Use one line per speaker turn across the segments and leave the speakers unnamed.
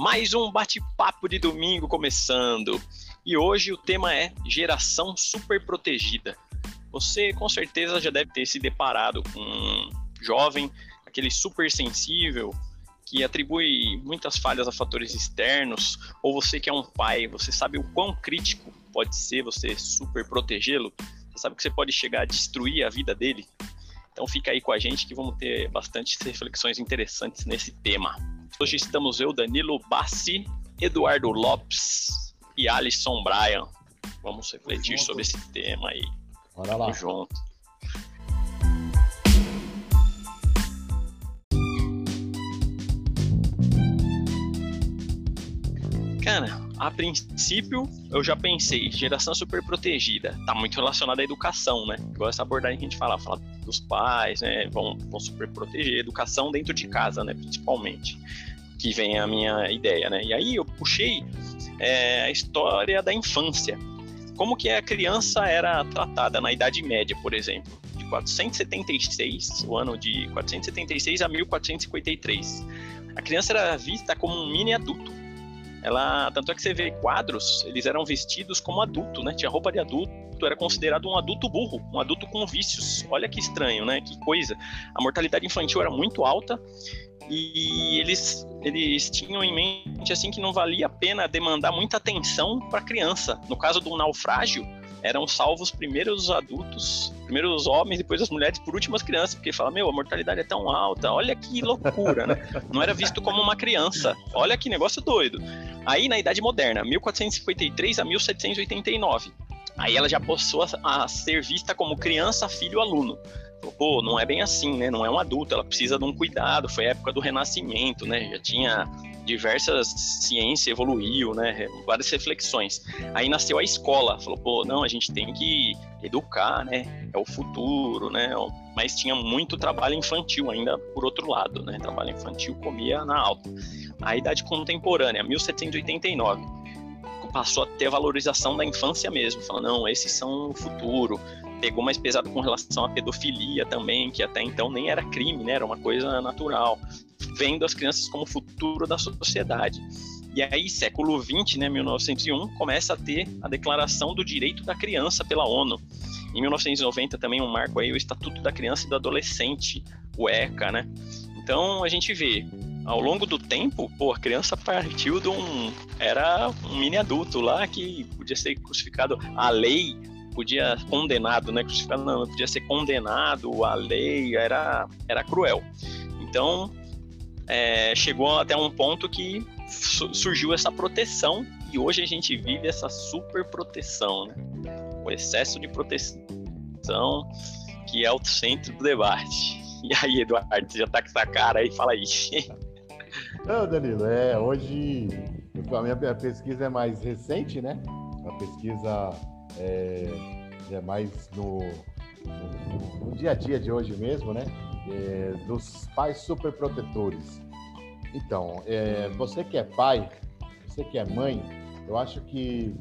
Mais um bate-papo de domingo começando. E hoje o tema é geração super protegida. Você com certeza já deve ter se deparado com um jovem, aquele super sensível, que atribui muitas falhas a fatores externos, ou você que é um pai, você sabe o quão crítico pode ser você super protegê-lo? Você sabe que você pode chegar a destruir a vida dele? Então fica aí com a gente que vamos ter bastante reflexões interessantes nesse tema. Hoje estamos eu, Danilo Bassi, Eduardo Lopes e Alisson Bryan. Vamos refletir sobre esse tema aí.
Bora lá.
Tamo junto. Cara, a princípio eu já pensei, geração super protegida, tá muito relacionada à educação, né? Igual essa abordagem que a gente fala, fala dos pais, né? Vão, vão super proteger, educação dentro de casa, né? Principalmente, que vem a minha ideia, né? E aí eu puxei é, a história da infância. Como que a criança era tratada na Idade Média, por exemplo, de 476, o ano de 476 a 1453. A criança era vista como um mini adulto ela tanto é que você vê quadros, eles eram vestidos como adulto, né? Tinha roupa de adulto, era considerado um adulto burro, um adulto com vícios. Olha que estranho, né? Que coisa. A mortalidade infantil era muito alta e eles eles tinham em mente assim que não valia a pena demandar muita atenção para criança. No caso do naufrágio, eram salvos primeiro os adultos, primeiro os homens, depois as mulheres, por último as crianças, porque fala, meu, a mortalidade é tão alta, olha que loucura, né? Não era visto como uma criança, olha que negócio doido. Aí na Idade Moderna, 1453 a 1789, aí ela já passou a, a ser vista como criança, filho, aluno pô, não é bem assim, né? Não é um adulto, ela precisa de um cuidado. Foi a época do Renascimento, né? Já tinha diversas ciências evoluiu, né? Várias reflexões. Aí nasceu a escola, falou, pô, não, a gente tem que educar, né? É o futuro, né? Mas tinha muito trabalho infantil ainda por outro lado, né? Trabalho infantil comia na alta. A idade contemporânea, 1789 passou a ter valorização da infância mesmo, falando, não, esses são o futuro. Pegou mais pesado com relação à pedofilia também, que até então nem era crime, né? Era uma coisa natural vendo as crianças como futuro da sociedade. E aí, século XX, né, 1901, começa a ter a Declaração do Direito da Criança pela ONU. Em 1990 também um marco aí o Estatuto da Criança e do Adolescente, o ECA, né? Então a gente vê ao longo do tempo, pô, a criança partiu de um era um mini adulto lá que podia ser crucificado. A lei podia condenado, né? Crucificado não, podia ser condenado. A lei era era cruel. Então é, chegou até um ponto que surgiu essa proteção e hoje a gente vive essa super proteção, né? o excesso de proteção que é o centro do debate. E aí, Eduardo, você já tá com essa cara aí, fala aí.
Não, Danilo, é, hoje a minha pesquisa é mais recente, né? A pesquisa é, é mais no, no, no, dia a dia de hoje mesmo, né? É, dos pais superprotetores. Então, é, você que é pai, você que é mãe, eu acho que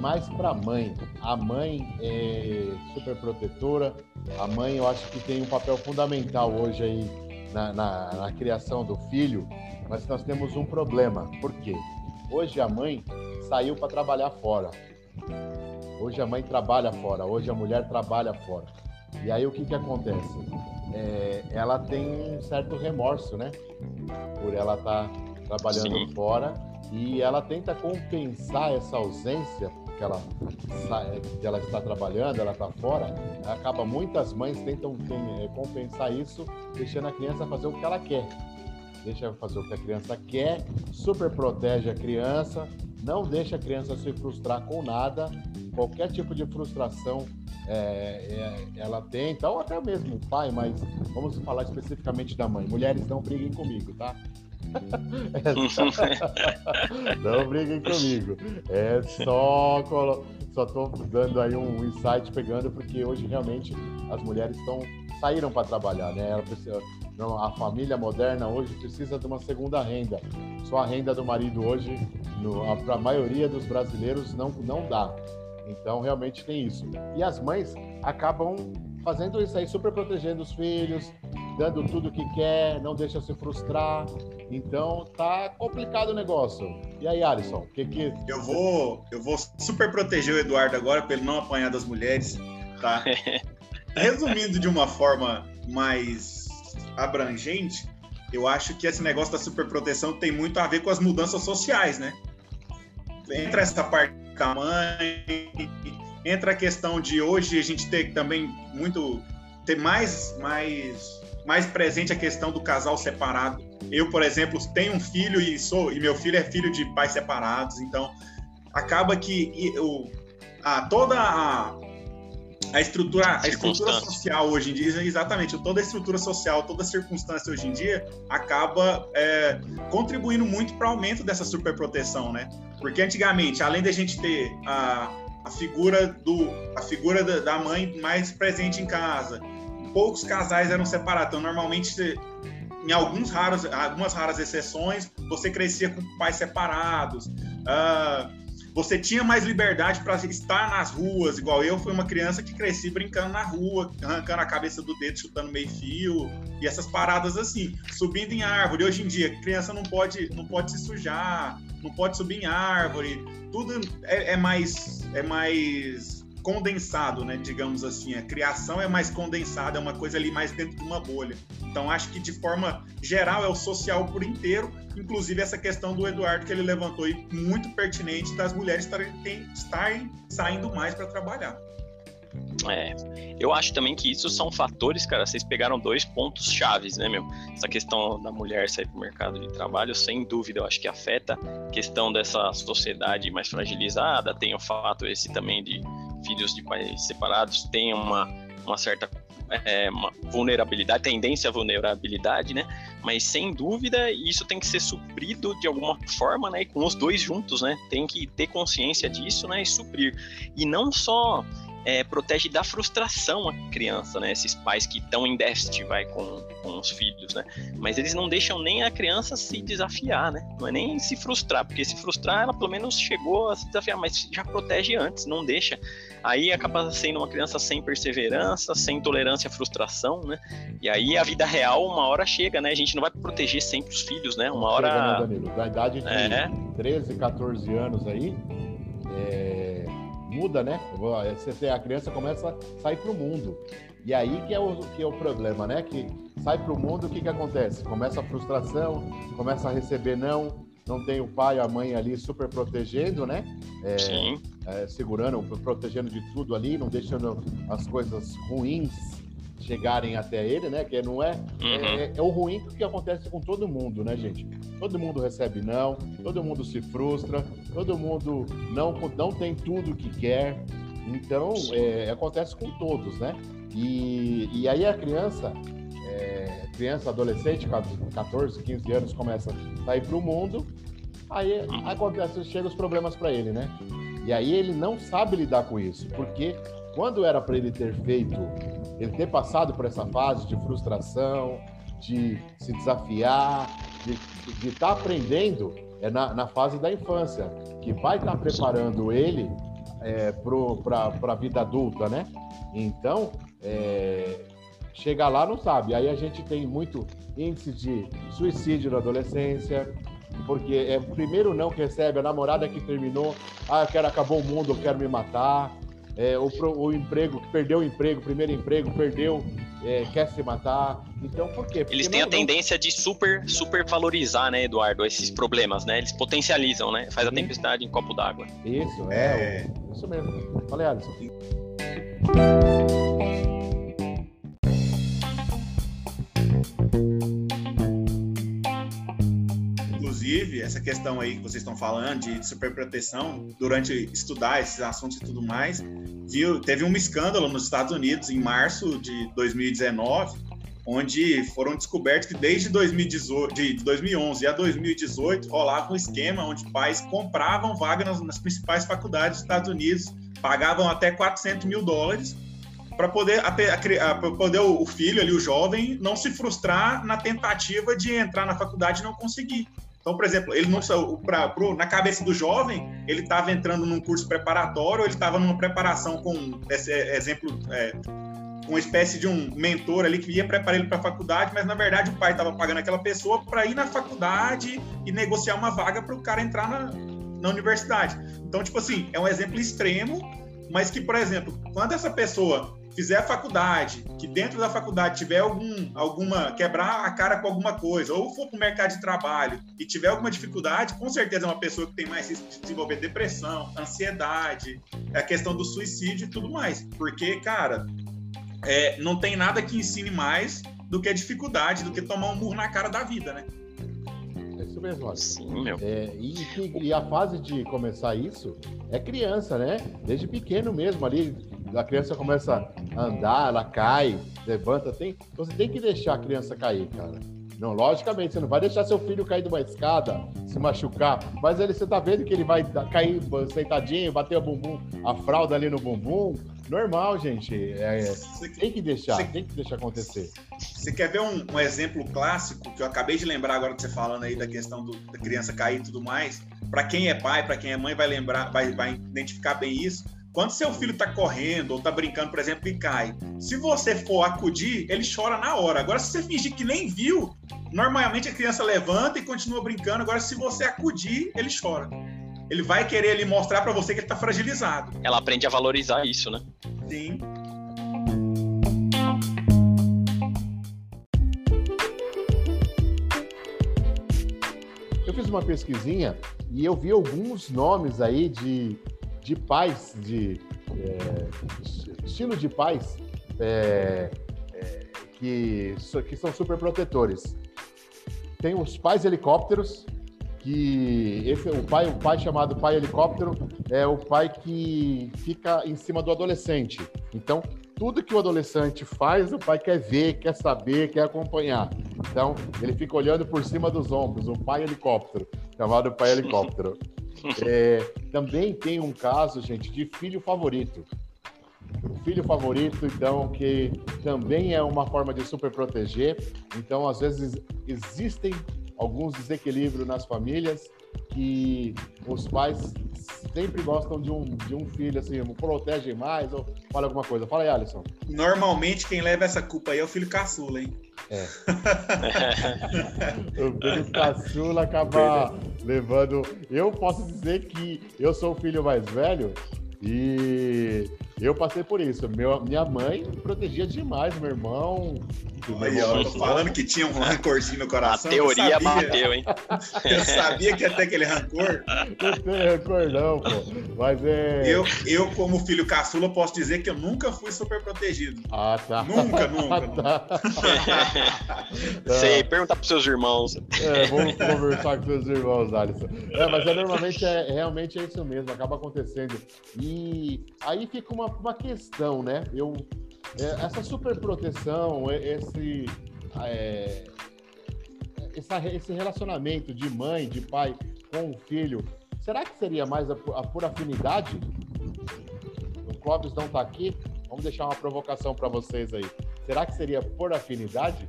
mais para mãe, a mãe é super protetora, a mãe eu acho que tem um papel fundamental hoje aí na, na, na criação do filho, mas nós temos um problema. Por quê? Hoje a mãe saiu para trabalhar fora. Hoje a mãe trabalha fora, hoje a mulher trabalha fora. E aí o que, que acontece? É, ela tem um certo remorso, né? Por ela estar tá trabalhando Sim. fora e ela tenta compensar essa ausência que ela, que ela está trabalhando, ela está fora. Acaba muitas mães tentam tem, é, compensar isso, deixando a criança fazer o que ela quer. Deixa fazer o que a criança quer, super protege a criança, não deixa a criança se frustrar com nada, qualquer tipo de frustração é, é, ela tem, então até mesmo o pai, mas vamos falar especificamente da mãe. Mulheres não briguem comigo, tá? É não briguem comigo. É só só tô dando aí um insight pegando porque hoje realmente as mulheres estão saíram para trabalhar, né? Ela precisa, a família moderna hoje precisa de uma segunda renda. Só a renda do marido hoje, para a maioria dos brasileiros, não, não dá. Então, realmente tem isso. E as mães acabam fazendo isso aí, super protegendo os filhos, dando tudo que quer, não deixa se frustrar. Então tá complicado o negócio. E aí, Alisson, o que que.
Eu vou, eu vou super proteger o Eduardo agora para ele não apanhar das mulheres, tá? Resumindo de uma forma mais abrangente, eu acho que esse negócio da superproteção tem muito a ver com as mudanças sociais, né? Entra essa parte da mãe, entra a questão de hoje a gente ter também muito ter mais mais mais presente a questão do casal separado. Eu, por exemplo, tenho um filho e sou e meu filho é filho de pais separados, então acaba que o, a, toda a, a estrutura, a estrutura social hoje em dia, exatamente, toda a estrutura social, toda a circunstância hoje em dia acaba é, contribuindo muito para o aumento dessa superproteção, né? Porque antigamente, além da gente ter a, a figura do a figura da, da mãe mais presente em casa, poucos casais eram separados. Então, normalmente, em alguns raros, algumas raras exceções, você crescia com pais separados. Uh, você tinha mais liberdade para estar nas ruas, igual eu fui uma criança que cresci brincando na rua, arrancando a cabeça do dedo, chutando meio fio e essas paradas assim, subindo em árvore. Hoje em dia, criança não pode, não pode se sujar, não pode subir em árvore. Tudo é, é mais, é mais condensado, né? Digamos assim, a criação é mais condensada, é uma coisa ali mais dentro de uma bolha. Então acho que de forma geral é o social por inteiro, inclusive essa questão do Eduardo que ele levantou e muito pertinente das mulheres estarem, saindo mais para trabalhar.
É, eu acho também que isso são fatores, cara. Vocês pegaram dois pontos chaves, né, meu? Essa questão da mulher sair para o mercado de trabalho, sem dúvida, eu acho que afeta a questão dessa sociedade mais fragilizada. Tem o fato esse também de filhos de pais separados têm uma, uma certa é, uma vulnerabilidade, tendência à vulnerabilidade, né? Mas sem dúvida isso tem que ser suprido de alguma forma, né? E com os dois juntos, né? Tem que ter consciência disso, né? E suprir. E não só é, protege da frustração a criança, né? Esses pais que estão em déficit, vai, com, com os filhos, né? Mas eles não deixam nem a criança se desafiar, né? Não é nem se frustrar, porque se frustrar, ela pelo menos chegou a se desafiar, mas já protege antes, não deixa. Aí acaba sendo uma criança sem perseverança, sem tolerância à frustração, né? E aí a vida real, uma hora chega, né? A gente não vai proteger sempre os filhos, né? Uma hora. Chega, né,
Danilo? Da idade de é. 13, 14 anos aí, é muda, né? Você tem a criança começa a sair para o mundo. E aí que é o, que é o problema, né? Que sai para o mundo, o que, que acontece? Começa a frustração, começa a receber não, não tem o pai a mãe ali super protegendo, né? É, Sim. É, segurando, protegendo de tudo ali, não deixando as coisas ruins chegarem até ele, né? Que não é, uhum. é, é, o ruim que acontece com todo mundo, né, gente? Todo mundo recebe não, todo mundo se frustra, todo mundo não, não tem tudo que quer. Então, é, acontece com todos, né? E, e aí a criança, é, criança, adolescente, 14, 15 anos, começa a sair para o mundo, aí acontece, chegam os problemas para ele, né? E aí ele não sabe lidar com isso, porque quando era para ele ter feito ele ter passado por essa fase de frustração, de se desafiar, de estar tá aprendendo é na, na, fase da infância, que vai estar tá preparando ele é, para a vida adulta, né? Então, é, chegar lá não sabe. Aí a gente tem muito índice de suicídio na adolescência, porque é o primeiro não que recebe, a namorada que terminou, ah, eu quero acabou o mundo, eu quero me matar é, o, o, emprego, perdeu o emprego, primeiro emprego, perdeu, é, quer se matar. Então, por quê? Porque
Eles têm não, a tendência não... de super, super valorizar, né, Eduardo, esses problemas, né? Eles potencializam, né? Faz a tempestade em copo d'água.
Isso, é, é. Isso mesmo. Falei, Alisson.
Essa questão aí que vocês estão falando de superproteção, durante estudar esses assuntos e tudo mais, viu, teve um escândalo nos Estados Unidos em março de 2019, onde foram descobertos que desde 2018, de 2011 a 2018 rolava um esquema onde pais compravam vagas nas, nas principais faculdades dos Estados Unidos, pagavam até 400 mil dólares para poder, poder o filho ali, o jovem, não se frustrar na tentativa de entrar na faculdade e não conseguir. Então, por exemplo, ele não pra, pro, na cabeça do jovem, ele estava entrando num curso preparatório, ele estava numa preparação com esse exemplo, é, uma espécie de um mentor ali que ia preparar ele para a faculdade, mas na verdade o pai estava pagando aquela pessoa para ir na faculdade e negociar uma vaga para o cara entrar na, na universidade. Então, tipo assim, é um exemplo extremo, mas que, por exemplo, quando essa pessoa fizer a faculdade, que dentro da faculdade tiver algum, alguma, quebrar a cara com alguma coisa, ou for para o mercado de trabalho e tiver alguma dificuldade, com certeza é uma pessoa que tem mais risco de desenvolver depressão, ansiedade, a questão do suicídio e tudo mais. Porque, cara, é, não tem nada que ensine mais do que a dificuldade, do que tomar um murro na cara da vida, né?
Isso mesmo,
Sim, meu.
É, e, e, a fase de começar isso é criança, né? Desde pequeno mesmo ali, a criança começa a andar, ela cai, levanta, tem. Você tem que deixar a criança cair, cara. Não, logicamente, você não vai deixar seu filho cair de uma escada, se machucar, mas ele, você tá vendo que ele vai cair sentadinho, bater o bumbum, a fralda ali no bumbum, Normal, gente. É, tem que deixar, você, tem que deixar acontecer.
Você quer ver um, um, exemplo clássico que eu acabei de lembrar agora que você falando aí da questão do, da criança cair e tudo mais? Para quem é pai, para quem é mãe, vai lembrar, vai, vai identificar bem isso. Quando seu filho está correndo ou está brincando, por exemplo, e cai, se você for acudir, ele chora na hora. Agora, se você fingir que nem viu, normalmente a criança levanta e continua brincando. Agora, se você acudir, ele chora ele vai querer ali mostrar para você que ele tá fragilizado.
Ela aprende a valorizar isso, né?
Sim.
Eu fiz uma pesquisinha e eu vi alguns nomes aí de, de pais, de é, estilo de pais é, é, que, que são super protetores. Tem os pais helicópteros, que esse o pai, o pai chamado pai helicóptero é o pai que fica em cima do adolescente. Então, tudo que o adolescente faz, o pai quer ver, quer saber, quer acompanhar. Então, ele fica olhando por cima dos ombros, o pai helicóptero, chamado pai helicóptero. É, também tem um caso, gente, de filho favorito. O filho favorito, então, que também é uma forma de super proteger. Então, às vezes, existem alguns desequilíbrios nas famílias que os pais sempre gostam de um, de um filho, assim, protegem mais ou fala alguma coisa. Fala aí, Alisson.
Normalmente quem leva essa culpa aí é o filho caçula, hein? É.
o filho caçula acaba levando. Eu posso dizer que eu sou o filho mais velho e eu passei por isso. Meu, minha mãe protegia demais meu irmão.
Aí, ó, falando que tinha um rancorzinho no coração.
A teoria bateu, hein?
eu sabia que ia ter aquele rancor.
Não tem rancor, não, pô. Mas é.
Eu, eu, como filho caçula, posso dizer que eu nunca fui super protegido.
Ah, tá.
Nunca, nunca. Ah, tá.
Sei, pergunta pros seus irmãos.
É, vamos conversar com seus irmãos, Alisson. É, mas é, normalmente é, realmente é isso mesmo, acaba acontecendo. E aí fica uma uma questão, né? Eu, é, essa super proteção, esse, é, esse relacionamento de mãe, de pai com o filho, será que seria mais a, a por afinidade? O Clóvis não está aqui, vamos deixar uma provocação para vocês aí. Será que seria por afinidade?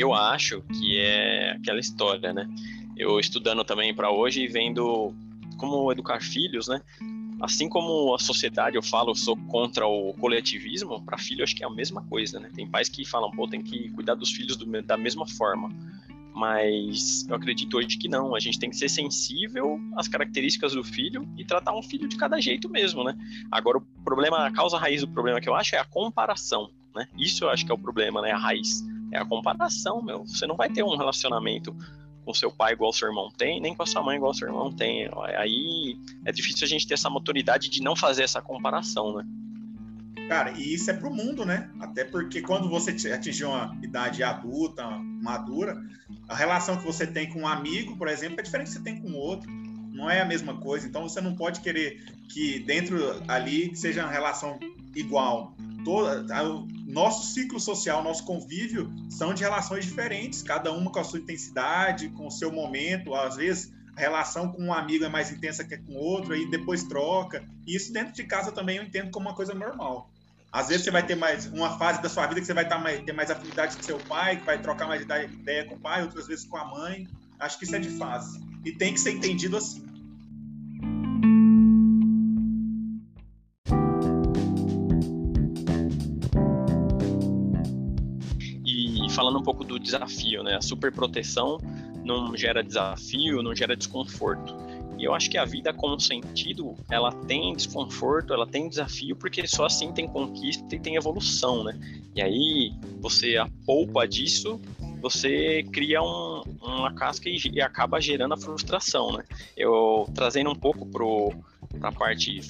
Eu acho que é aquela história, né? Eu estudando também para hoje e vendo como educar filhos, né? Assim como a sociedade, eu falo, sou contra o coletivismo, para filho acho que é a mesma coisa, né? Tem pais que falam, pô, tem que cuidar dos filhos do, da mesma forma. Mas eu acredito hoje que não, a gente tem que ser sensível às características do filho e tratar um filho de cada jeito mesmo, né? Agora, o problema, a causa raiz do problema que eu acho é a comparação, né? Isso eu acho que é o problema, né? A raiz é a comparação, meu. Você não vai ter um relacionamento com seu pai igual seu irmão tem, nem com a sua mãe igual seu irmão tem. Aí é difícil a gente ter essa maturidade de não fazer essa comparação, né?
Cara, e isso é pro mundo, né? Até porque quando você atingir uma idade adulta, madura, a relação que você tem com um amigo, por exemplo, é diferente que você tem com outro. Não é a mesma coisa. Então você não pode querer que dentro ali seja uma relação igual toda, nosso ciclo social, nosso convívio são de relações diferentes, cada uma com a sua intensidade, com o seu momento, às vezes a relação com um amigo é mais intensa que com outro, aí depois troca. E isso dentro de casa também eu entendo como uma coisa normal. Às vezes você vai ter mais uma fase da sua vida que você vai tá ter mais afinidade com seu pai, que vai trocar mais ideia com o pai, outras vezes com a mãe. Acho que isso é de fase. e tem que ser entendido assim.
Falando um pouco do desafio, né? A superproteção não gera desafio, não gera desconforto. E eu acho que a vida com sentido, ela tem desconforto, ela tem desafio, porque só assim tem conquista e tem evolução, né? E aí você a poupa disso, você cria um, uma casca e, e, acaba gerando a frustração, né? Eu trazendo um pouco para a parte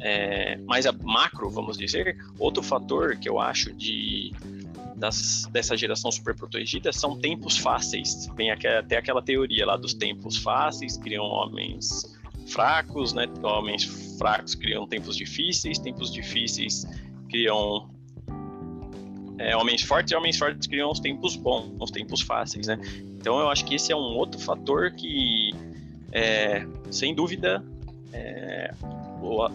é, mais macro, vamos dizer, outro fator que eu acho de das, dessa geração super protegida são tempos fáceis. Vem até aquela teoria lá dos tempos fáceis, criam homens fracos, né? Homens fracos criam tempos difíceis, tempos difíceis criam é, homens fortes e homens fortes criam os tempos bons, os tempos fáceis, né? Então eu acho que esse é um outro fator que, é, sem dúvida, é,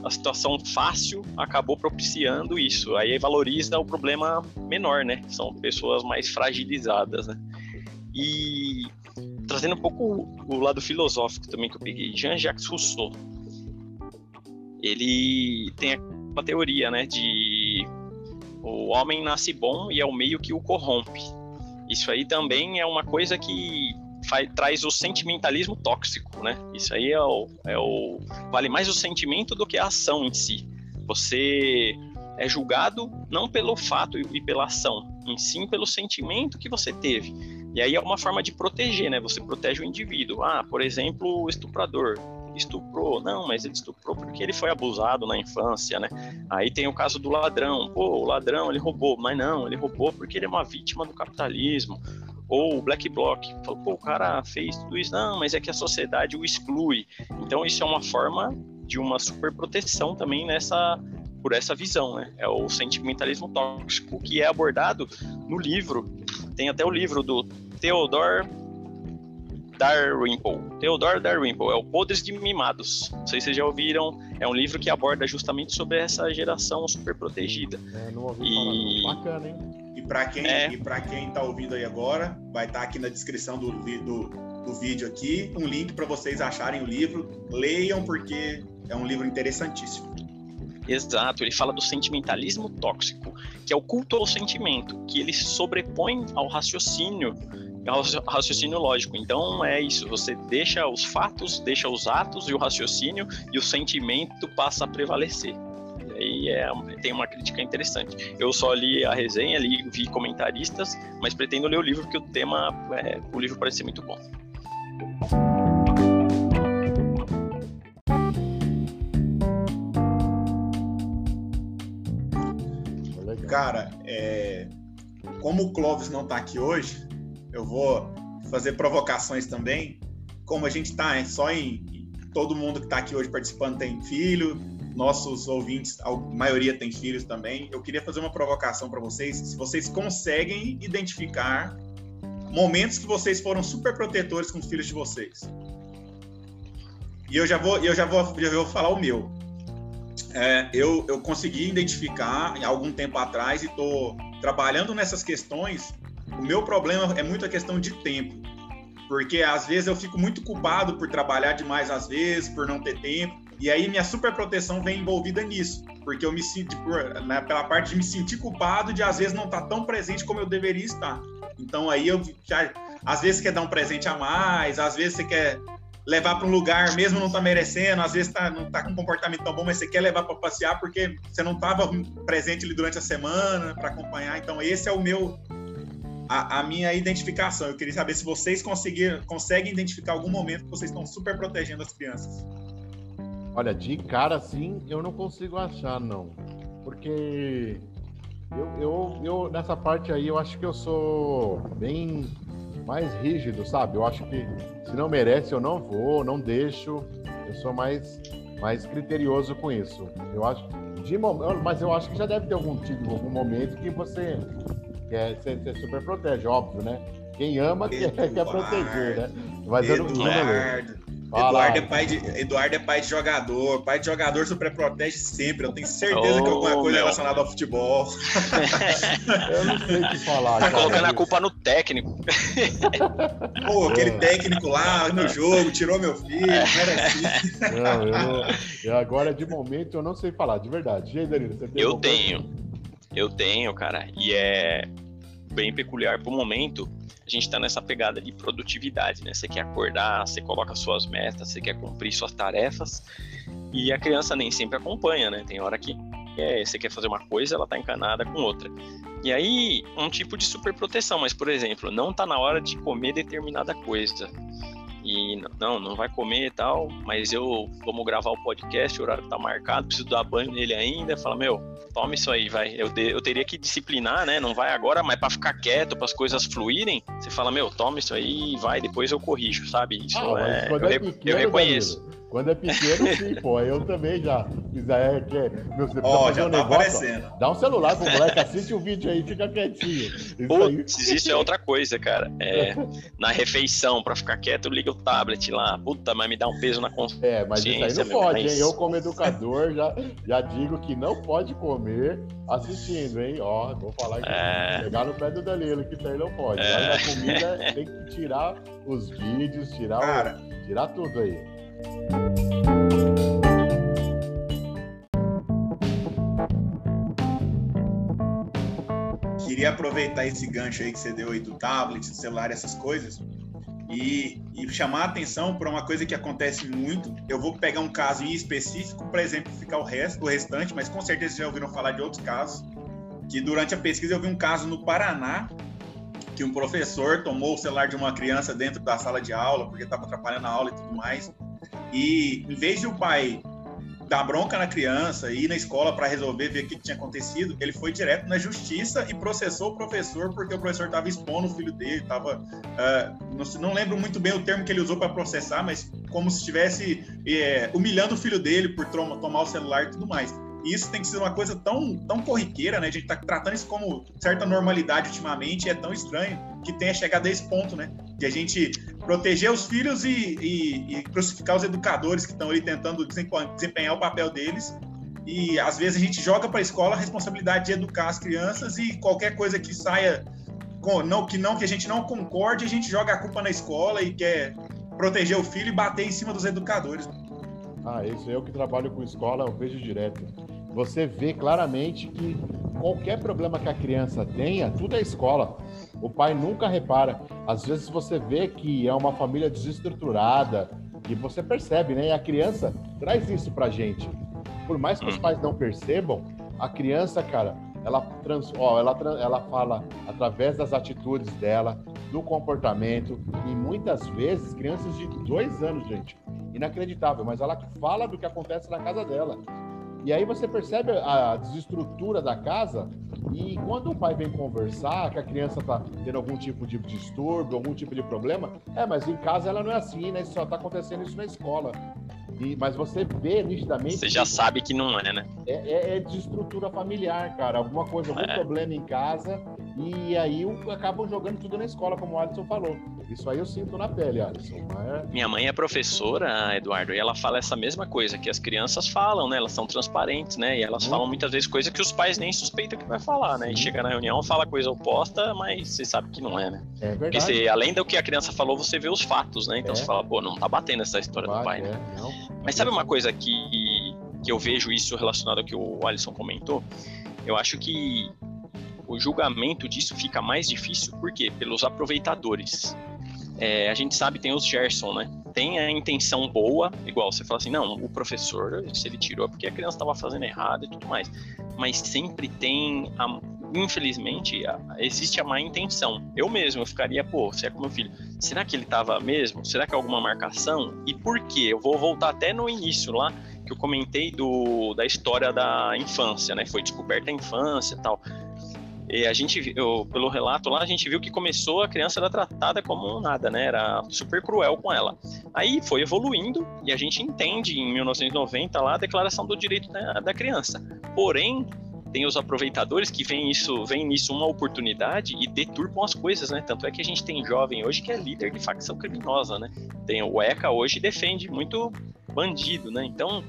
a situação fácil acabou propiciando isso. Aí valoriza o problema menor, né? São pessoas mais fragilizadas, né? E trazendo um pouco o lado filosófico também que eu peguei, Jean-Jacques Rousseau, ele tem uma teoria, né, de o homem nasce bom e é o meio que o corrompe. Isso aí também é uma coisa que faz, traz o sentimentalismo tóxico, né? Isso aí é o, é o vale mais o sentimento do que a ação em si. Você é julgado não pelo fato e pela ação, em sim pelo sentimento que você teve. E aí é uma forma de proteger, né? Você protege o indivíduo. Ah, por exemplo, o estuprador estuprou. Não, mas ele estuprou porque ele foi abusado na infância, né? Aí tem o caso do ladrão. Pô, o ladrão, ele roubou. Mas não, ele roubou porque ele é uma vítima do capitalismo ou o black bloc. Falou, pô, o cara fez tudo isso, não, mas é que a sociedade o exclui. Então isso é uma forma de uma superproteção também nessa por essa visão, né? É o sentimentalismo tóxico que é abordado no livro. Tem até o livro do Theodore Darwinple. Theodore Darwinple é o Podres de Mimados. Não sei se vocês já ouviram. É um livro que aborda justamente sobre essa geração superprotegida.
É, não ouvi e... falar. Bacana, hein?
Para quem é. e para quem está ouvindo aí agora, vai estar tá aqui na descrição do, do, do vídeo aqui um link para vocês acharem o livro, leiam porque é um livro interessantíssimo.
Exato, ele fala do sentimentalismo tóxico, que é o culto ao sentimento, que ele sobrepõe ao raciocínio, ao raciocínio lógico. Então é isso, você deixa os fatos, deixa os atos e o raciocínio e o sentimento passa a prevalecer é, tem uma crítica interessante. Eu só li a resenha, li, vi comentaristas, mas pretendo ler o livro porque o tema, é, o livro parece ser muito bom.
Cara, é, como o Clóvis não está aqui hoje, eu vou fazer provocações também. Como a gente está só em. Todo mundo que está aqui hoje participando tem filho, nossos ouvintes, a maioria tem filhos também. Eu queria fazer uma provocação para vocês, se vocês conseguem identificar momentos que vocês foram super protetores com os filhos de vocês. E eu já vou, eu já vou, já vou falar o meu. É, eu, eu consegui identificar algum tempo atrás e estou trabalhando nessas questões. O meu problema é muito a questão de tempo porque às vezes eu fico muito culpado por trabalhar demais às vezes, por não ter tempo. E aí minha super proteção vem envolvida nisso, porque eu me sinto né, pela parte de me sentir culpado de às vezes não estar tá tão presente como eu deveria estar. Então aí eu já, às vezes quer dar um presente a mais, às vezes você quer levar para um lugar mesmo não tá merecendo, às vezes tá, não tá com um comportamento tão bom, mas você quer levar para passear porque você não estava presente ali durante a semana para acompanhar. Então esse é o meu a, a, minha identificação. Eu queria saber se vocês conseguir, conseguem identificar algum momento que vocês estão super protegendo as crianças.
Olha, de cara assim, eu não consigo achar, não. Porque eu, eu, eu, nessa parte aí, eu acho que eu sou bem mais rígido, sabe? Eu acho que se não merece, eu não vou, não deixo. Eu sou mais, mais criterioso com isso. Eu acho. De, mas eu acho que já deve ter algum tipo, algum momento que você quer, você, você super protege, óbvio, né? Quem ama quer, quer proteger, né? Mas
Eduardo. eu não, Eduardo é, pai de, Eduardo é pai de jogador. Pai de jogador super protege sempre. Eu tenho certeza oh, que alguma coisa meu. relacionada ao futebol.
eu não sei o que falar.
Tá colocando a culpa no técnico.
Pô, aquele é. técnico lá no jogo tirou meu filho. É. Não era
assim. Não, eu, eu, agora, de momento, eu não sei falar, de verdade. E aí, Danilo,
você tem Eu tenho. Coisa? Eu tenho, cara. E é bem peculiar pro momento a gente está nessa pegada de produtividade, né? Você quer acordar, você coloca suas metas, você quer cumprir suas tarefas e a criança nem sempre acompanha, né? Tem hora que é, você quer fazer uma coisa, ela está encanada com outra. E aí, um tipo de super proteção, mas por exemplo, não está na hora de comer determinada coisa e não, não vai comer e tal, mas eu vamos gravar o podcast, o horário tá marcado, preciso dar banho nele ainda, fala, meu, toma isso aí, vai. Eu, de, eu teria que disciplinar, né? Não vai agora, mas para ficar quieto, para as coisas fluírem, você fala, meu, toma isso aí, vai, depois eu corrijo, sabe? Isso ah, é, eu, é pequeno, eu reconheço.
Quando é pequeno, sim, pô. Eu também já. É, que,
meu, você oh, já um tá negócio, aparecendo.
Ó, dá um celular pro moleque, assiste o vídeo aí, fica quietinho.
Isso, Putz, isso é outra coisa, cara. É, na refeição, pra ficar quieto, liga o tablet lá. Puta, mas me dá um peso na consciência.
É, mas isso aí não meu, pode, mas... hein? Eu, como educador, já, já digo que não pode comer assistindo, hein? Ó, vou falar aqui. É... Pegar no pé do Danilo, que isso aí não pode. É... Na comida tem que tirar os vídeos, tirar, cara, o... tirar tudo aí.
Queria aproveitar esse gancho aí que você deu aí do tablet, do celular, essas coisas, e, e chamar a atenção para uma coisa que acontece muito. Eu vou pegar um caso em específico para exemplificar o resto, o restante, mas com certeza já ouviram falar de outros casos. Que durante a pesquisa eu vi um caso no Paraná que um professor tomou o celular de uma criança dentro da sala de aula porque estava atrapalhando a aula e tudo mais. E em vez de o pai dar bronca na criança, ir na escola para resolver, ver o que, tinha acontecido, ele foi direto na justiça e processou o professor porque o professor estava expondo o filho dele, estava. Uh, ah, não, não, lembro muito bem o termo que ele usou para processar, mas como se estivesse é, humilhando o filho dele por tomar o celular e tudo mais. E isso tem que ser uma coisa tão, tão corriqueira, né? A gente tá tratando isso como certa normalidade ultimamente, e é tão estranho que tenha chegado a esse ponto, né? De a gente proteger os filhos e, e, e crucificar os educadores que estão ali tentando desempenhar o papel deles. E às vezes a gente joga para a escola a responsabilidade de educar as crianças e qualquer coisa que saia com, não, que não que a gente não concorde, a gente joga a culpa na escola e quer proteger o filho e bater em cima dos educadores.
Ah, isso eu que trabalho com escola, eu vejo direto você vê claramente que qualquer problema que a criança tenha, tudo é escola. O pai nunca repara. Às vezes você vê que é uma família desestruturada e você percebe, né? E a criança traz isso pra gente. Por mais que os pais não percebam, a criança, cara, ela, trans, ó, ela, ela fala através das atitudes dela, do comportamento, e muitas vezes crianças de dois anos, gente, inacreditável, mas ela fala do que acontece na casa dela. E aí você percebe a desestrutura da casa e quando o pai vem conversar, que a criança tá tendo algum tipo de distúrbio, algum tipo de problema, é, mas em casa ela não é assim, né? Só tá acontecendo isso na escola. E, mas você vê nitidamente.
Você já sabe que não é, né?
É, é, é de estrutura familiar, cara. Alguma coisa, algum é. problema em casa. E aí acabam jogando tudo na escola, como o Alisson falou. Isso aí eu sinto na pele, Alisson.
É... Minha mãe é professora, Eduardo, e ela fala essa mesma coisa, que as crianças falam, né? Elas são transparentes, né? E elas hum. falam muitas vezes coisas que os pais nem suspeitam que vai falar, né? E chega na reunião, fala coisa oposta, mas você sabe que não é, né?
É verdade.
Porque você, além do que a criança falou, você vê os fatos, né? Então é. você fala, pô, não tá batendo essa história do pai, né? É, não. Mas sabe uma coisa que, que eu vejo isso relacionado ao que o Alisson comentou? Eu acho que o julgamento disso fica mais difícil, por quê? Pelos aproveitadores. É, a gente sabe, tem os Gerson, né? Tem a intenção boa, igual você fala assim, não, o professor, se ele tirou é porque a criança estava fazendo errado e tudo mais. Mas sempre tem, a, infelizmente, existe a má intenção. Eu mesmo, eu ficaria, pô, se é com meu filho, será que ele estava mesmo? Será que é alguma marcação? E por quê? Eu vou voltar até no início lá, que eu comentei do, da história da infância, né? Foi descoberta a infância tal. E a gente, pelo relato lá, a gente viu que começou, a criança era tratada como nada, né? Era super cruel com ela. Aí foi evoluindo e a gente entende em 1990 lá a Declaração do Direito da, da Criança. Porém, tem os aproveitadores que veem isso, veem nisso uma oportunidade e deturpam as coisas, né? Tanto é que a gente tem jovem hoje que é líder de facção criminosa, né? Tem o ECA hoje defende muito bandido, né? Então,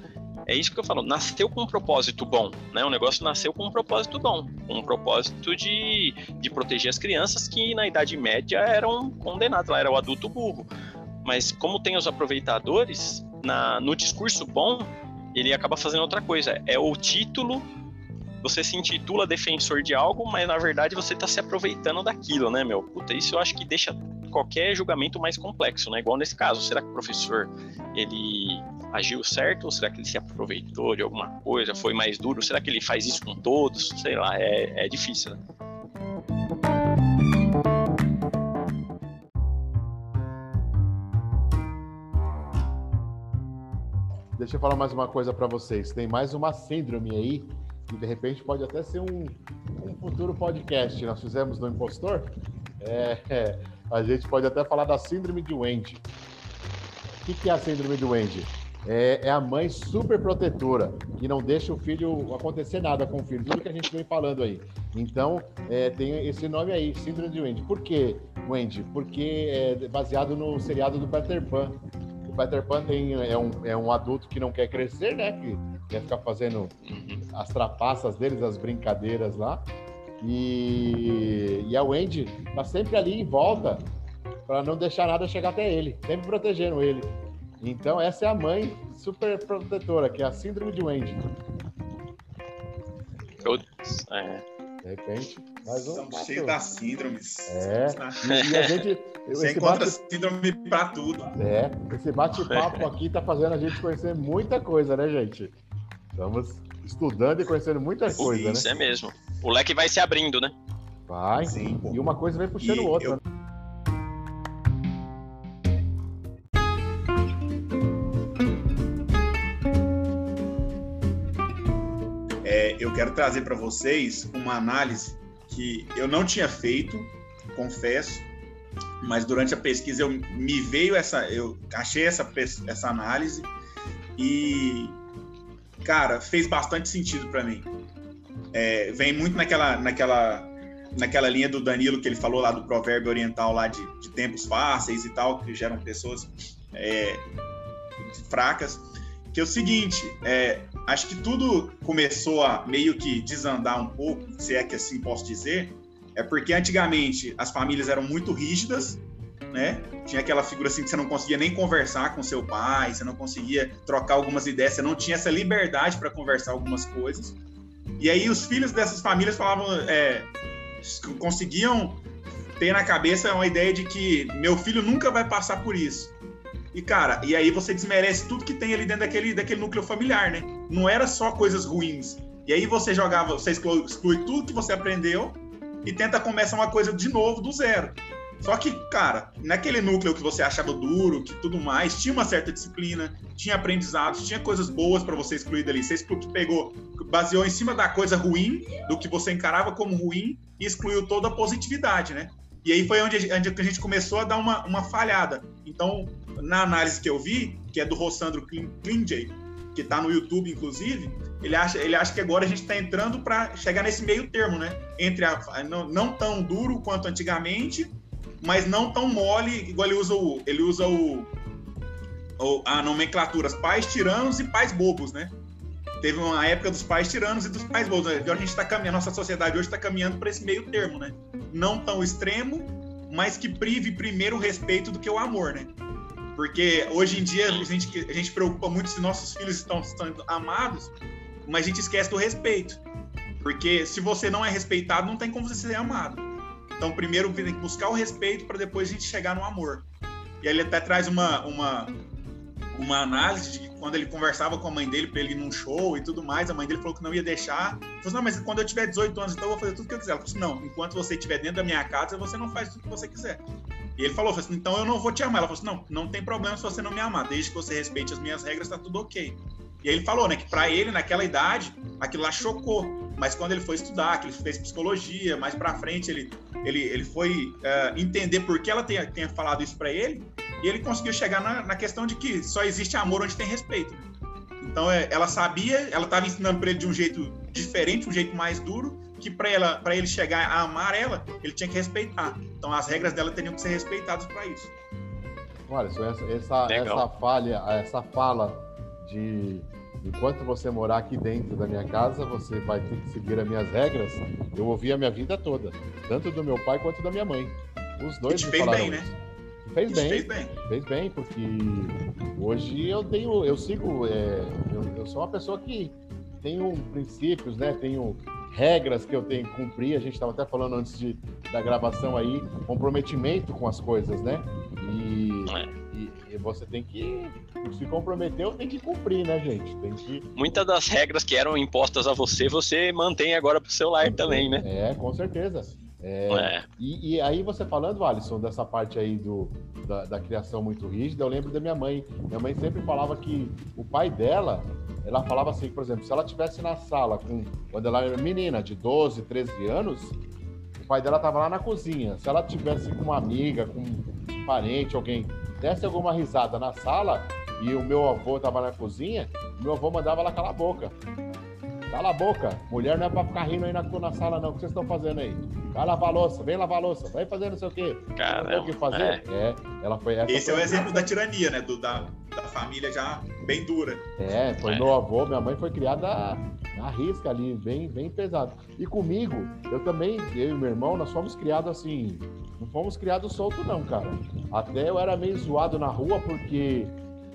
é isso que eu falo, nasceu com um propósito bom, né? O negócio nasceu com um propósito bom, com um propósito de, de proteger as crianças que na Idade Média eram condenadas, lá era o adulto burro. Mas como tem os aproveitadores, na, no discurso bom, ele acaba fazendo outra coisa. É o título, você se intitula defensor de algo, mas na verdade você está se aproveitando daquilo, né, meu? Puta, isso eu acho que deixa qualquer julgamento mais complexo, né? Igual nesse caso, será que o professor ele agiu certo ou será que ele se aproveitou de alguma coisa, foi mais duro? Será que ele faz isso com todos? Sei lá, é, é difícil, né?
Deixa eu falar mais uma coisa para vocês. Tem mais uma síndrome aí, que de repente pode até ser um, um futuro podcast. Nós fizemos no Impostor. É, é, a gente pode até falar da síndrome de Wendy. O que, que é a síndrome de Wendy? É, é, a mãe super protetora, que não deixa o filho acontecer nada com o filho, tudo que a gente vem falando aí. Então, é, tem esse nome aí, Síndrome de Wendy. Por que Wendy? Porque é baseado no seriado do Peter Pan. Peter Pan tem, é, um, é um adulto que não quer crescer, né? Que quer ficar fazendo as trapaças deles, as brincadeiras lá. E, e a Wendy tá sempre ali em volta para não deixar nada chegar até ele, sempre protegendo ele. Então essa é a mãe super protetora, que é a síndrome de Wendy.
Putz, é.
De repente, mais um.
Estamos cheios das síndromes.
É. E a gente.
Você encontra bate... síndrome para tudo.
É. Esse bate-papo aqui tá fazendo a gente conhecer muita coisa, né, gente? Estamos estudando e conhecendo muita coisa,
Isso,
né?
Isso é mesmo. O leque vai se abrindo, né?
Vai. Sim. E uma coisa vai puxando outra. Eu... Né?
eu quero trazer para vocês uma análise que eu não tinha feito, confesso, mas durante a pesquisa eu me veio essa, eu achei essa essa análise e cara fez bastante sentido para mim. É, vem muito naquela naquela naquela linha do Danilo que ele falou lá do provérbio oriental lá de, de tempos fáceis e tal que geram pessoas é, fracas que é o seguinte, é, acho que tudo começou a meio que desandar um pouco, se é que assim posso dizer, é porque antigamente as famílias eram muito rígidas, né? Tinha aquela figura assim que você não conseguia nem conversar com seu pai, você não conseguia trocar algumas ideias, você não tinha essa liberdade para conversar algumas coisas. E aí os filhos dessas famílias falavam, é, conseguiam ter na cabeça uma ideia de que meu filho nunca vai passar por isso. E, cara, e aí você desmerece tudo que tem ali dentro daquele, daquele núcleo familiar, né? Não era só coisas ruins. E aí você jogava, você exclui, exclui tudo que você aprendeu e tenta começar uma coisa de novo, do zero. Só que, cara, naquele núcleo que você achava duro, que tudo mais, tinha uma certa disciplina, tinha aprendizados, tinha coisas boas para você excluir dali. Você pegou, baseou em cima da coisa ruim, do que você encarava como ruim, e excluiu toda a positividade, né? E aí foi onde a gente começou a dar uma, uma falhada. Então, na análise que eu vi, que é do Rossandro Klinjay, que está no YouTube, inclusive, ele acha, ele acha que agora a gente está entrando para chegar nesse meio termo, né? Entre a, não, não, tão duro quanto antigamente, mas não tão mole, igual ele usa o, ele usa o, o a nomenclatura pais tiranos e pais bobos, né? Teve uma época dos pais tiranos e dos pais bobos. Agora a gente está caminhando, nossa sociedade hoje está caminhando para esse meio termo, né? Não tão extremo, mas que prive primeiro o respeito do que o amor, né? Porque hoje em dia a gente, a gente preocupa muito se nossos filhos estão sendo amados, mas a gente esquece do respeito. Porque se você não é respeitado, não tem como você ser amado. Então, primeiro tem que buscar o respeito para depois a gente chegar no amor. E aí ele até traz uma, uma, uma análise de que quando ele conversava com a mãe dele para ele ir num show e tudo mais, a mãe dele falou que não ia deixar. Ele falou assim, não, mas quando eu tiver 18 anos, então eu vou fazer tudo que eu quiser. Ela falou assim, não, enquanto você estiver dentro da minha casa, você não faz tudo que você quiser. E ele falou, assim, então eu não vou te amar. Ela falou assim, não, não tem problema se você não me amar, desde que você respeite as minhas regras, tá tudo ok. E aí ele falou, né, que para ele, naquela idade, aquilo lá chocou. Mas quando ele foi estudar, que ele fez psicologia, mais para frente ele, ele, ele foi uh, entender por que ela tenha, tenha falado isso para ele, e ele conseguiu chegar na, na, questão de que só existe amor onde tem respeito. Então é, ela sabia, ela estava ensinando para ele de um jeito diferente, um jeito mais duro, que para ela, para ele chegar a amar ela, ele tinha que respeitar. Então as regras dela teriam que ser respeitadas para isso.
Olha, essa, essa, essa falha, essa fala de enquanto você morar aqui dentro da minha casa, você vai ter que seguir as minhas regras. Eu ouvi a minha vida toda, tanto do meu pai quanto da minha mãe. Os dois me
fez
falaram
bem, né?
isso. né? Fez bem,
fez bem,
fez bem, porque hoje eu tenho, eu sigo, é, eu, eu, sou uma pessoa que tenho princípios, né? Tenho regras que eu tenho que cumprir. A gente estava até falando antes de, da gravação aí, comprometimento com as coisas, né? E, e você tem que se comprometeu, tem que cumprir, né, gente? Tem que...
Muitas das regras que eram impostas a você, você mantém agora para o seu lar também, né?
É, com certeza. É, é. E, e, aí você falando, Alisson, dessa parte aí do, da, da, criação muito rígida, eu lembro da minha mãe. Minha mãe sempre falava que o pai dela, ela falava assim, por exemplo, se ela tivesse na sala com quando ela era menina, de 12, 13 anos, o pai dela tava lá na cozinha. Se ela tivesse com uma amiga, com um parente, alguém desse alguma risada na sala e o meu avô tava na cozinha, meu avô mandava ela calar a boca. Cala a boca. Mulher não é pra ficar rindo aí na, na sala, não. O que vocês estão fazendo aí? Vai lavar a louça, vem lavar a louça, vai fazer não sei o quê.
Cara,
o que fazer? É. é. ela foi essa.
Esse
foi
é o exemplo da tirania, né? Do, da, da família já bem dura.
É, foi é. meu avô, minha mãe foi criada na risca ali, bem, bem pesado. E comigo, eu também, eu e meu irmão, nós fomos criados assim. Não fomos criados soltos, não, cara. Até eu era meio zoado na rua, porque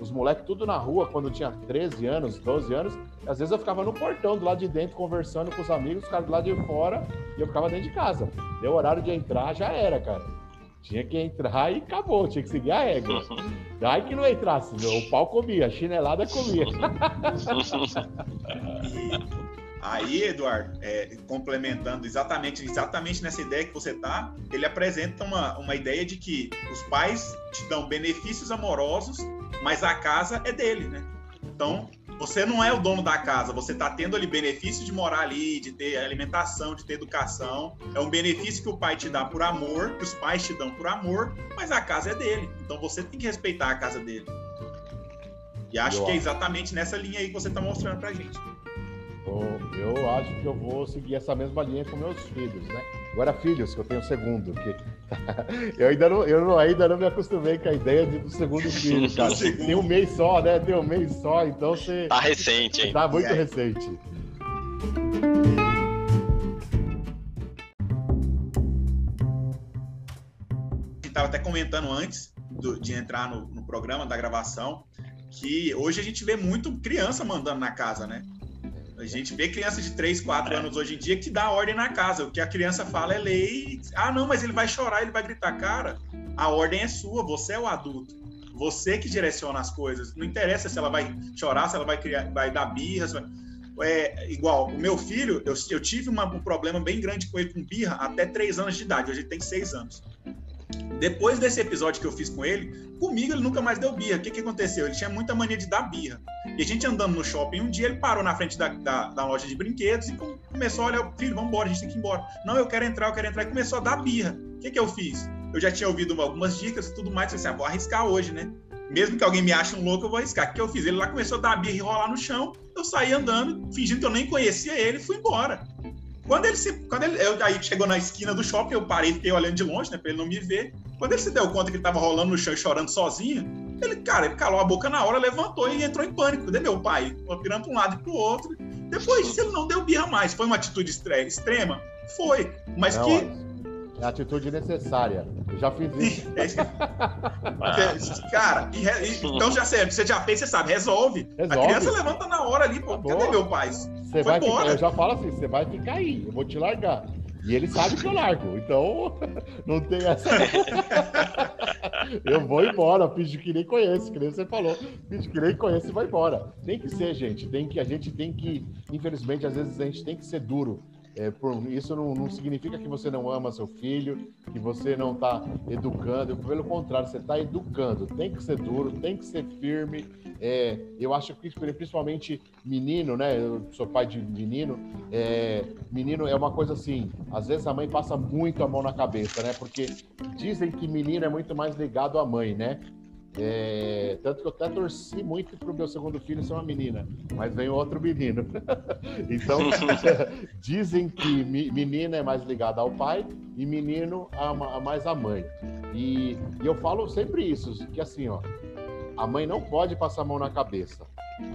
os moleques tudo na rua, quando tinha 13 anos, 12 anos, às vezes eu ficava no portão do lado de dentro conversando com os amigos, os caras do lado de fora, e eu ficava dentro de casa. Deu horário de entrar, já era, cara. Tinha que entrar e acabou, tinha que seguir a regra. Daí que não entrasse, o pau comia, a chinelada comia.
Aí, Eduardo, é, complementando exatamente, exatamente nessa ideia que você está, ele apresenta uma, uma ideia de que os pais te dão benefícios amorosos, mas a casa é dele, né? Então, você não é o dono da casa, você está tendo ali benefício de morar ali, de ter alimentação, de ter educação. É um benefício que o pai te dá por amor, que os pais te dão por amor, mas a casa é dele. Então você tem que respeitar a casa dele. E acho que é exatamente nessa linha aí que você está mostrando pra gente.
Eu acho que eu vou seguir essa mesma linha com meus filhos, né? Agora, filhos, que eu tenho o segundo, que eu ainda não, eu não, ainda não me acostumei com a ideia de, do segundo filho, cara. Tem um mês só, né? Tem um mês só, então você.
Tá recente, hein?
Tá muito recente.
Estava até comentando antes do, de entrar no, no programa da gravação que hoje a gente vê muito criança mandando na casa, né? A gente vê criança de 3, 4 anos hoje em dia que dá ordem na casa. O que a criança fala é lei. Ah, não, mas ele vai chorar, ele vai gritar. Cara, a ordem é sua, você é o adulto. Você que direciona as coisas. Não interessa se ela vai chorar, se ela vai, criar, vai dar birra. Vai... É, igual, o meu filho, eu, eu tive uma, um problema bem grande com ele com birra até 3 anos de idade. Hoje ele tem 6 anos. Depois desse episódio que eu fiz com ele, comigo ele nunca mais deu birra. O que, que aconteceu? Ele tinha muita mania de dar birra. E a gente andando no shopping um dia, ele parou na frente da, da, da loja de brinquedos e começou a olhar, filho, vamos embora, a gente tem que ir embora. Não, eu quero entrar, eu quero entrar. E começou a dar birra. O que, que eu fiz? Eu já tinha ouvido algumas dicas e tudo mais. Eu disse, ah, vou arriscar hoje, né? Mesmo que alguém me ache um louco, eu vou arriscar. O que eu fiz? Ele lá começou a dar birra e rolar no chão. Eu saí andando, fingindo que eu nem conhecia ele fui embora. Quando ele se. Quando ele, eu, aí chegou na esquina do shopping, eu parei, fiquei olhando de longe, né? Pra ele não me ver. Quando ele se deu conta que ele tava rolando no chão e chorando sozinho, ele, cara, ele calou a boca na hora, levantou e entrou em pânico. Cadê meu pai? Virando pra um lado e pro outro. Depois disso, ele não deu birra mais. Foi uma atitude extrema? Foi. Mas não, que.
É atitude necessária. Eu já fiz isso.
cara, e, então já sei, você já fez, você sabe, resolve. resolve. A criança levanta na hora ali, pô. Cadê meu pai?
Você vai ficar, eu já falo assim, você vai ficar aí, eu vou te largar. E ele sabe que eu largo, então não tem essa. eu vou embora, finge que nem conheço, que nem você falou. Finge que nem conheço e vai embora. Tem que ser, gente. Tem que, a gente tem que, infelizmente, às vezes a gente tem que ser duro é, por, isso não, não, significa que você não ama seu filho, que você não está educando. Pelo contrário, você está educando. Tem que ser duro, tem que ser firme. É, eu acho que principalmente menino, né? Eu sou pai de menino. É, menino é uma coisa assim. Às vezes a mãe passa muito a mão na cabeça, né? Porque dizem que menino é muito mais ligado à mãe, né? É, tanto que eu até torci muito pro meu segundo filho ser uma menina, mas vem outro menino. então, dizem que menina é mais ligada ao pai e menino a, mais a mãe. E, e, eu falo sempre isso, que assim, ó, a mãe não pode passar a mão na cabeça.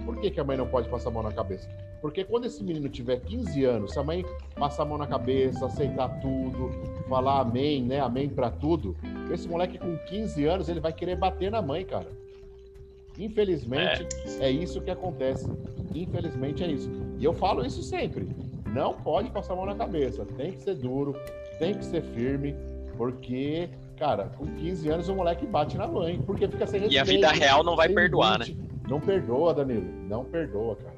Por que, que a mãe não pode passar a mão na cabeça? Porque quando esse menino tiver 15 anos, se a mãe passar a mão na cabeça, aceitar tudo, falar amém, né? Amém para tudo, esse moleque com 15 anos, ele vai querer bater na mãe, cara. Infelizmente, é. é isso que acontece. Infelizmente é isso. E eu falo isso sempre. Não pode passar a mão na cabeça. Tem que ser duro, tem que ser firme, porque, cara, com 15 anos o moleque bate na mãe, porque fica sem respeito.
E a vida real não vai perdoar, 20. né?
Não perdoa, Danilo. Não perdoa, cara.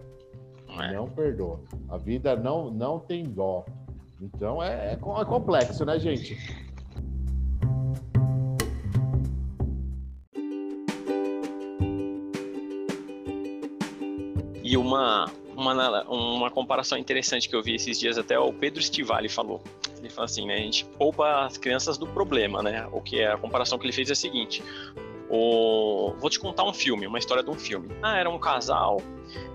Não, é. não perdoa. A vida não, não tem dó. Então é, é, é complexo, né, gente?
E uma, uma, uma comparação interessante que eu vi esses dias, até o Pedro Stivali falou. Ele falou assim, né? A gente poupa as crianças do problema, né? O que é a comparação que ele fez é a seguinte: Vou te contar um filme, uma história de um filme. Ah, era um casal,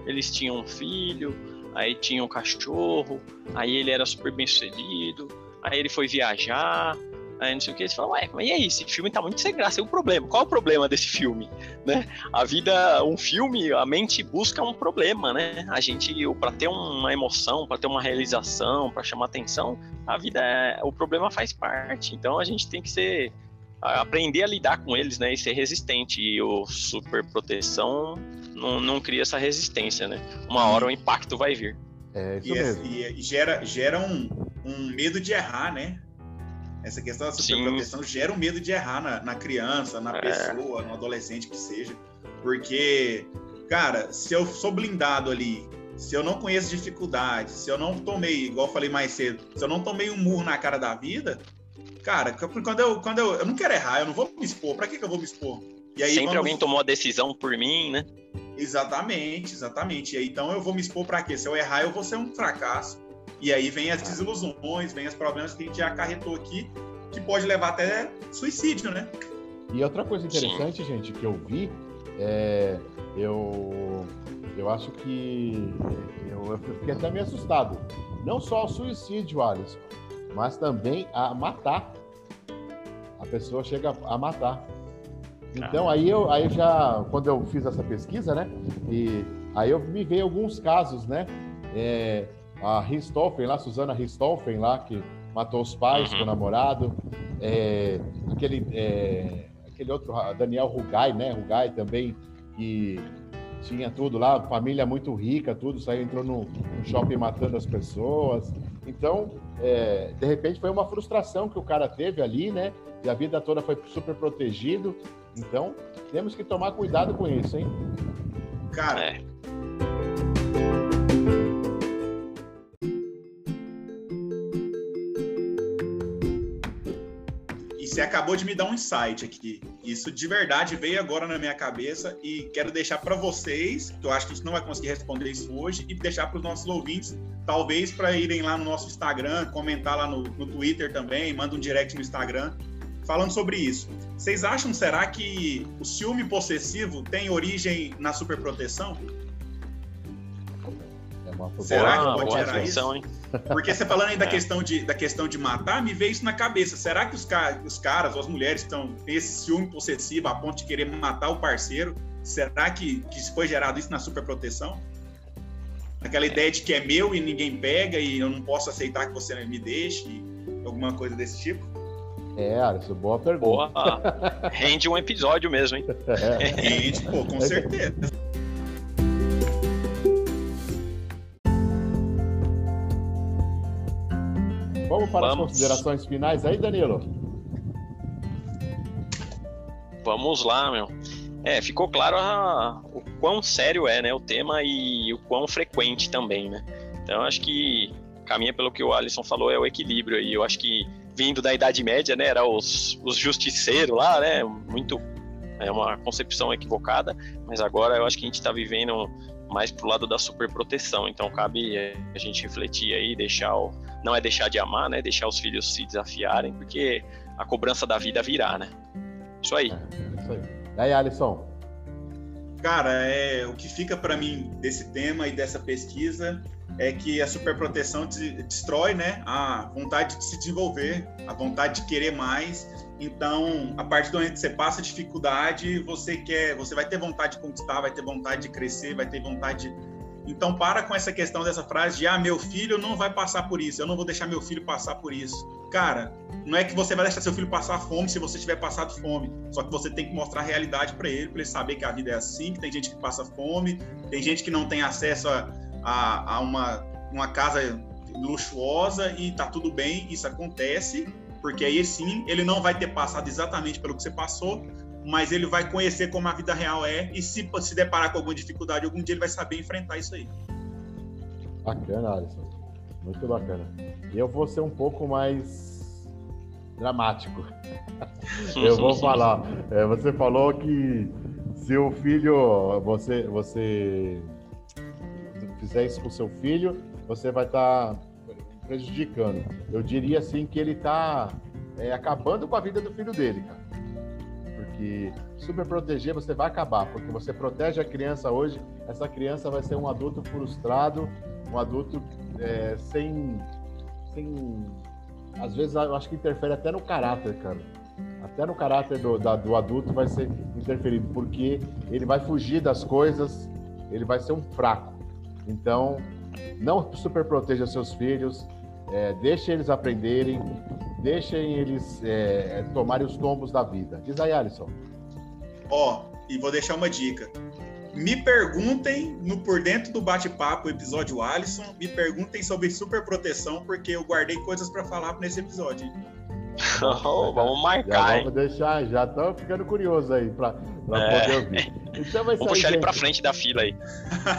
eles tinham um filho, aí tinha um cachorro, aí ele era super bem sucedido, aí ele foi viajar, aí não sei o que, você fala, ué, mas e aí, esse filme tá muito sem graça, e o problema? Qual é o problema desse filme? Né? A vida, um filme, a mente busca um problema, né? A gente, para ter uma emoção, para ter uma realização, para chamar atenção, a vida, é, o problema faz parte, então a gente tem que ser aprender a lidar com eles, né, e ser resistente. E o super proteção não, não cria essa resistência, né? Uma hora o impacto vai vir.
É isso e, mesmo. E, gera, gera um, um medo de errar, né? Essa questão da superproteção Sim. gera um medo de errar na, na criança, na é. pessoa, no adolescente que seja. Porque, cara, se eu sou blindado ali, se eu não conheço dificuldades, se eu não tomei, igual eu falei mais cedo, se eu não tomei um murro na cara da vida, cara, quando eu, quando eu, eu não quero errar, eu não vou me expor. Pra que, que eu vou me expor?
E aí, Sempre alguém tomou a decisão por mim, né?
Exatamente, exatamente. E aí, então eu vou me expor para quê? Se eu errar, eu vou ser um fracasso. E aí vem as desilusões, vem os problemas que a gente já acarretou aqui, que pode levar até suicídio, né?
E outra coisa interessante, Sim. gente, que eu vi, é, eu, eu acho que eu, eu fiquei até meio assustado. Não só o suicídio, Alisson, mas também a matar. A pessoa chega a matar. Então aí eu aí já quando eu fiz essa pesquisa, né? E aí eu me veio alguns casos, né? É, a Ristoffen lá, Susana Ristoffen lá que matou os pais com o uhum. namorado, é, aquele é, aquele outro Daniel Rugai, né? Rugai também que tinha tudo lá, família muito rica, tudo, saiu entrou no shopping matando as pessoas. Então, é, de repente foi uma frustração que o cara teve ali, né? E a vida toda foi super protegido. Então, temos que tomar cuidado com isso, hein?
Cara. É. E você acabou de me dar um insight aqui. Isso de verdade veio agora na minha cabeça e quero deixar para vocês, que eu acho que a gente não vai conseguir responder isso hoje, e deixar para os nossos ouvintes talvez para irem lá no nosso Instagram, comentar lá no, no Twitter também, manda um direct no Instagram falando sobre isso. Vocês acham, será que o ciúme possessivo tem origem na superproteção? É uma será que pode gerar isso? Hein? Porque você falando aí da, é. questão de, da questão de matar, me veio isso na cabeça. Será que os, os caras ou as mulheres estão têm esse ciúme possessivo a ponto de querer matar o parceiro? Será que, que foi gerado isso na superproteção? aquela ideia de que é meu e ninguém pega e eu não posso aceitar que você me deixe, alguma coisa desse tipo?
É, Alisson, boa pergunta. Boa,
rende um episódio mesmo, hein?
É. Rende, pô, com certeza.
Vamos para Vamos. as considerações finais aí, Danilo?
Vamos lá, meu. É, ficou claro a, o quão sério é né, o tema e o quão frequente também, né? Então acho que caminha pelo que o Alisson falou, é o equilíbrio aí. Eu acho que vindo da Idade Média, né, era os, os justiceiros lá, né? Muito é uma concepção equivocada, mas agora eu acho que a gente está vivendo mais pro lado da superproteção. Então cabe a gente refletir aí, deixar o, não é deixar de amar, né? Deixar os filhos se desafiarem, porque a cobrança da vida virá, né? Isso aí.
É, isso aí. E aí, Alisson?
Cara, é, o que fica para mim desse tema e dessa pesquisa é que a superproteção destrói né, a vontade de se desenvolver, a vontade de querer mais. Então, a partir do momento que você passa dificuldade, você quer, você vai ter vontade de conquistar, vai ter vontade de crescer, vai ter vontade de então para com essa questão dessa frase de ah, meu filho não vai passar por isso, eu não vou deixar meu filho passar por isso. Cara, não é que você vai deixar seu filho passar fome se você tiver passado fome. Só que você tem que mostrar a realidade para ele, para ele saber que a vida é assim, que tem gente que passa fome, tem gente que não tem acesso a, a, a uma, uma casa luxuosa e tá tudo bem, isso acontece, porque aí sim ele não vai ter passado exatamente pelo que você passou, mas ele vai conhecer como a vida real é e se se deparar com alguma dificuldade algum dia ele vai saber enfrentar isso aí.
Bacana, Alisson. Muito bacana. E eu vou ser um pouco mais dramático. eu vou falar. É, você falou que se o filho você você fizer isso com seu filho, você vai estar tá prejudicando. Eu diria assim que ele está é, acabando com a vida do filho dele, cara que super proteger você vai acabar, porque você protege a criança hoje, essa criança vai ser um adulto frustrado, um adulto é, sem, sem. Às vezes eu acho que interfere até no caráter, cara. Até no caráter do, da, do adulto vai ser interferido, porque ele vai fugir das coisas, ele vai ser um fraco. Então, não super proteja seus filhos, é, deixe eles aprenderem, deixem eles é, é, tomarem os tombos da vida. Diz aí, Alisson.
Ó, oh, e vou deixar uma dica. Me perguntem no Por Dentro do Bate-Papo, episódio Alisson, me perguntem sobre superproteção, porque eu guardei coisas para falar nesse episódio.
Oh, vamos marcar.
Já vamos deixar, já estamos ficando curiosos aí para é. poder ouvir.
Então vai vamos puxar gente. ele para frente da fila aí.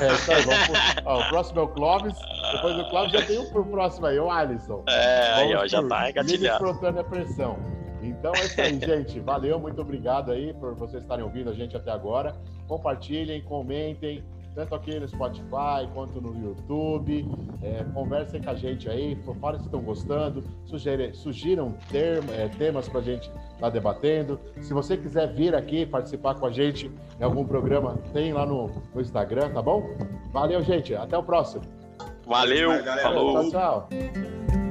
É, isso aí vamos, ó, o próximo é o Clóvis. Depois do Cláudio já tem um pro próximo aí, o Alisson.
É, aí, ó, já tá engatilhado.
Frotando a pressão. Então é isso aí, gente. Valeu, muito obrigado aí por vocês estarem ouvindo a gente até agora. Compartilhem, comentem, tanto aqui no Spotify quanto no YouTube. É, conversem com a gente aí, falem se estão gostando, sugiram, sugiram term, é, temas para a gente estar tá debatendo. Se você quiser vir aqui participar com a gente em algum programa, tem lá no, no Instagram, tá bom? Valeu, gente. Até o próximo.
Valeu, falou.
Tchau, tchau.